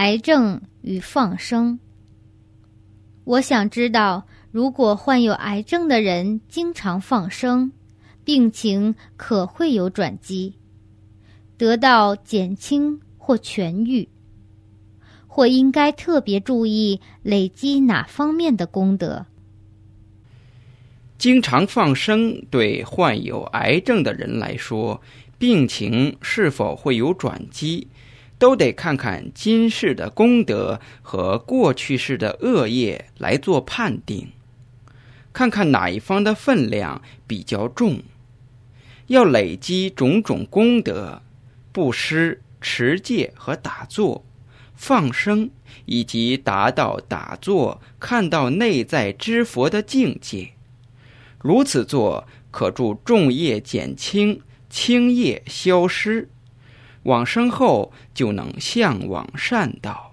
癌症与放生。我想知道，如果患有癌症的人经常放生，病情可会有转机，得到减轻或痊愈，或应该特别注意累积哪方面的功德？经常放生对患有癌症的人来说，病情是否会有转机，都得看看今世的功德和过去世的恶业来做判定，看看哪一方的分量比较重。要累积种种功德，布施、持戒和打坐、放生，以及达到打坐看到内在之佛的境界。如此做，可助重业减轻，轻业消失，往生后就能向往善道。